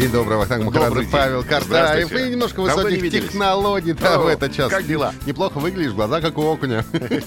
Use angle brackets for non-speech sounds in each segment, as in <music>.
День добрый, Вахтанг Махарадзе. Павел Картаев. И немножко высоких технологий да, О, в этот час. как дела? Неплохо выглядишь, глаза как у окуня.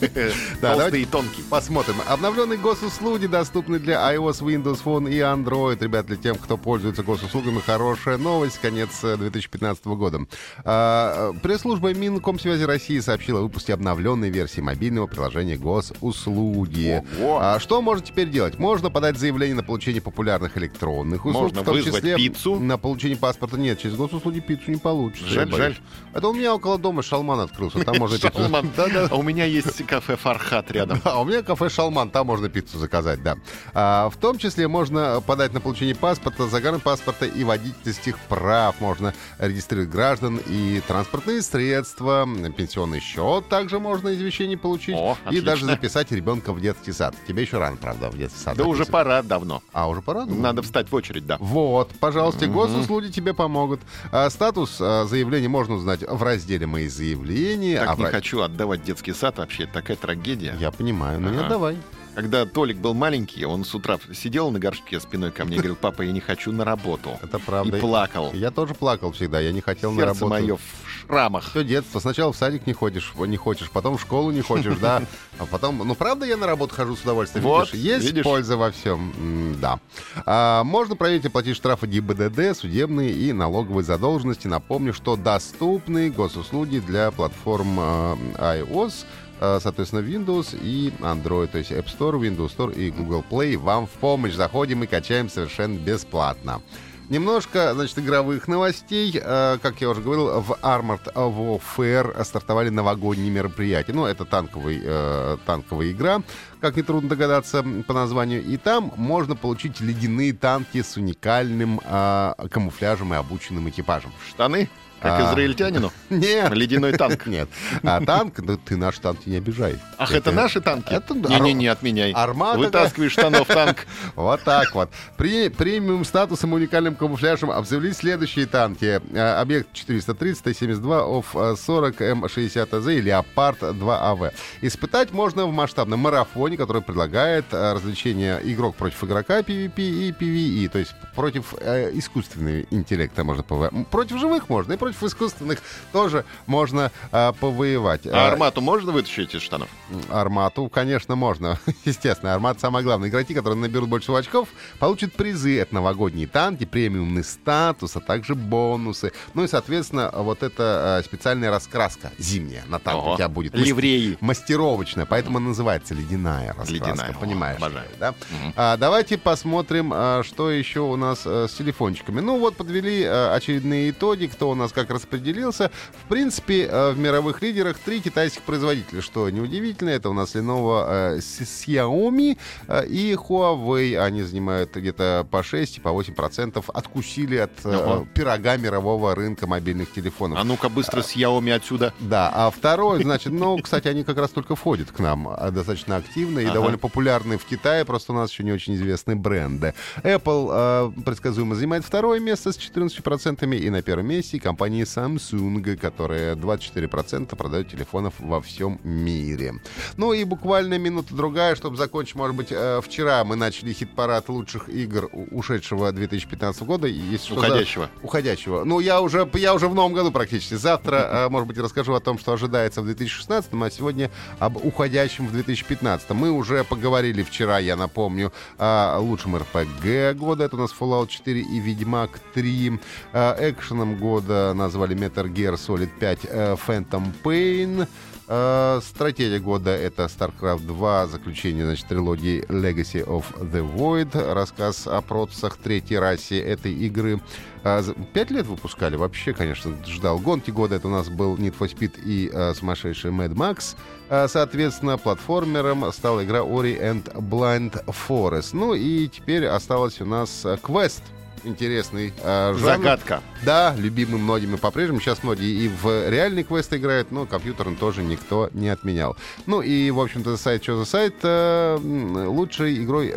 <laughs> Толстый и тонкий. Посмотрим. Обновленные госуслуги доступны для iOS, Windows Phone и Android. Ребят, для тех, кто пользуется госуслугами, хорошая новость. Конец э, 2015 года. А, э, Пресс-служба Минкомсвязи России сообщила о выпуске обновленной версии мобильного приложения госуслуги. А что можно теперь делать? Можно подать заявление на получение популярных электронных услуг, Можно в том вызвать числе пиццу. На получение паспорта. Нет, через госуслуги пиццу не получится. Жаль, жаль. Это у меня около дома шалман открылся. Там можно <laughs> пиццу- Шалман. Да-да. А у меня есть кафе Фархат рядом. <laughs> А у меня кафе «Шалман», там можно пиццу заказать, да. А, в том числе можно подать на получение паспорта, загранпаспорта и водительских прав. Можно регистрировать граждан и транспортные средства, пенсионный счет также можно извещение получить. О, и отлично. даже записать ребенка в детский сад. Тебе еще рано, правда, в детский сад. Да уже записывать. пора давно. А, уже пора? Ну, Надо встать в очередь, да. Вот, пожалуйста, госуслуги тебе помогут. А, статус а, заявления можно узнать в разделе «Мои заявления». Так а в не ра- хочу отдавать детский сад, вообще такая трагедия. Я понимаю, но не Ага. отдавай. Когда Толик был маленький, он с утра сидел на горшке спиной ко мне и говорил, папа, я не хочу на работу. Это правда. И плакал. Я тоже плакал всегда, я не хотел на Сердце работу. мое в шрамах. Все детство. Сначала в садик не ходишь, не хочешь, потом в школу не хочешь, да. <laughs> А потом, ну правда, я на работу хожу с удовольствием. Вот, видишь, есть видишь? польза во всем. Да. А, можно проверить и платить штрафы ГИБДД, судебные и налоговые задолженности. Напомню, что доступны госуслуги для платформ э, iOS, соответственно, Windows и Android, то есть App Store, Windows Store и Google Play. Вам в помощь заходим и качаем совершенно бесплатно. Немножко, значит, игровых новостей. Э, Как я уже говорил, в Armored Warfare стартовали новогодние мероприятия. Ну, это танковый, э, танковая игра, как нетрудно догадаться по названию. И там можно получить ледяные танки с уникальным э, камуфляжем и обученным экипажем. Штаны, как А. израильтянину. <laughs> Нет. Ледяной танк. <laughs> Нет. А танк, ну, ты наш танк не обижай. Ах, это наши танки? Это Не-не-не, отменяй. Армада Вытаскивай из штанов танк. <laughs> Вот так вот. При премиум статусом и уникальным камуфляжем обзавелись следующие танки. Э, Объект 430, Т-72, ОФ-40, М-60АЗ и Леопард-2АВ. Испытать можно в масштабном марафоне, который предлагает развлечение игрок против игрока PvP и PvE, то есть против э, искусственного интеллекта можно повоевать. Против живых можно, и против искусственных тоже можно э, повоевать. А Э, армату можно вытащить из штанов? Армату, конечно, можно. <laughs> Естественно, Армат самое главное. Игроки, которые наберут больше всего очков, получат призы. Это новогодние танки, премиумный статус, а также бонусы. Ну и, соответственно, вот эта э, специальная раскраска зимняя на танке Ого. у тебя будет. Ливреи. Мастеровочная, поэтому называется ледяная раскраска. Ледяная. О, Понимаешь? обожаю. Да? А, давайте посмотрим, а, что еще у нас э, с телефончиками. Ну вот подвели очередные итоги, кто у нас как распределился. В принципе, э, в мировых лидерах три китайских производителя, что неудивительно. Это у нас Lenovo, э, Xiaomi э, и Huawei. Они занимают где-то по 6 и по 8 процентов. Откусили от Ого. пирога мирового рынка мобильных телефонов. А ну-ка быстро с Яоми отсюда. Да, а второй, значит, ну, кстати, они как раз только входят к нам достаточно активно и Ага. довольно популярны в Китае, просто у нас еще не очень известны бренды. Apple предсказуемо занимает второе место с 14%, и на первом месте компания Samsung, которая 24% продает телефонов во всем мире. Ну и буквально минута-другая, чтобы закончить, может быть, э, вчера мы начали хит-парад лучших игр ушедшего 2015 года. Если что, Уходящего. Уходящего. Ну, я уже, я уже в новом году практически. Завтра, э, может быть, расскажу о том, что ожидается в 2016, а сегодня об уходящем в 2015. Мы уже поговорили вчера, я напомню, о лучшем РПГ года. Это у нас Fallout 4 и Ведьмак 3. Э, Экшеном года назвали Metal Gear Solid 5 э, Phantom Pain. Э, стратегия года — это StarCraft 2, заключение, значит, трилогии Legacy of the Void, рассказ о протасах третьей расе этой игры. А, за- Пять лет выпускали, вообще, конечно, ждал. Гонки года это у нас был Need for Speed и э, сумасшедший Mad Max. А, Соответственно, платформером стала игра Ori and Blind Forest. Ну и теперь осталось у нас э, квест. Интересный э, жанр. Загадка. Да, любимый многими по-прежнему. Сейчас многие и в реальный квест играют, но компьютером тоже никто не отменял. Ну и, в общем-то, сайт «Что за сайт» э, лучшей игрой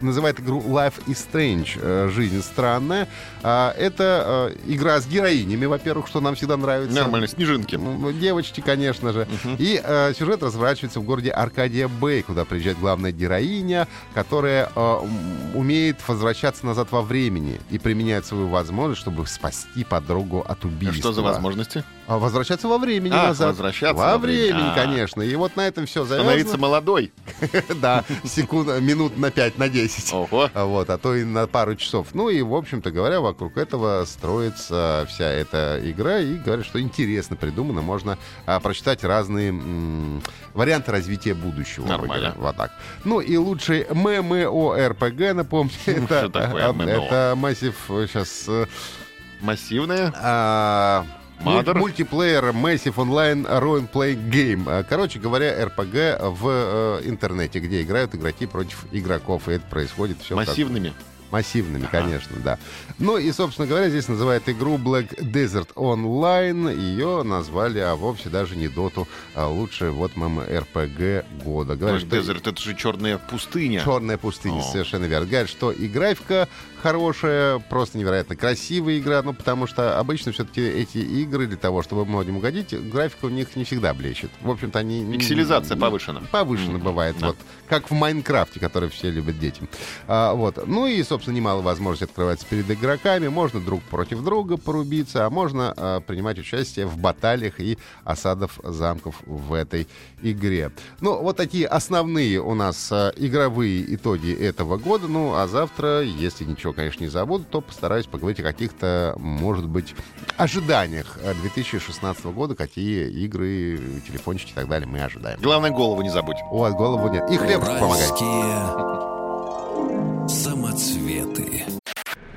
называет игру Life is Strange, э, жизнь странная. А, Это э, игра с героинями, во-первых, что нам всегда нравится. Нормально, снежинки. Ну, Девочки, конечно же. И э, сюжет разворачивается в городе Аркадия Бэй, куда приезжает главная героиня, которая умеет возвращаться назад во времени и применяет свою возможность, чтобы спасти подругу от убийства. Что за возможности? А, Возвращаться во времени А, назад. возвращаться во во времени. времени, А. конечно. И вот на этом все Становиться завязано. молодой. <laughs> Да, секунд, минут на 5, на 10. Ого. А Вот, а то и на пару часов. Ну и, в общем-то говоря, вокруг этого строится вся эта игра. И говорят, что интересно придумано. Можно а, прочитать разные м, варианты развития будущего. Нормально. Вот так. Ну и лучший ММО-РПГ, напомню, это, а, MMO? <laughs> это массив сейчас... Массивная. Mother? муль- Мультиплеер Massive Online Role Playing Game. А, Короче говоря, РПГ в э, интернете, где играют игроки против игроков. И это происходит все Массивными. Массивными, конечно, да. Ну и, собственно говоря, здесь называют игру Black Desert Online. Ее назвали, а вовсе даже не доту, а лучше вот РПГ года. Говорят, что Дезерт, это же черная пустыня. Черная пустыня, О. совершенно верно. Говорят, что и графика хорошая, просто невероятно красивая игра, ну, потому что обычно все-таки эти игры для того, чтобы многим угодить, графика у них не всегда блещет. В общем-то, они... Пикселизация повышена. Повышена Мгм, бывает, да. вот. Как в Майнкрафте, который все любят дети. А, вот. Ну и, собственно, немало возможностей открывается перед игроками. Можно друг против друга порубиться, а можно а, принимать участие в баталиях и осадов замков в этой игре. Ну, вот такие основные у нас а, игровые итоги этого года. Ну, а завтра, если ничего, конечно, не забуду, то постараюсь поговорить о каких-то, может быть, ожиданиях а, 2016 года, какие игры, телефончики и так далее мы ожидаем. Главное, голову не забудь. Вот, голову нет. И хлеб помогает.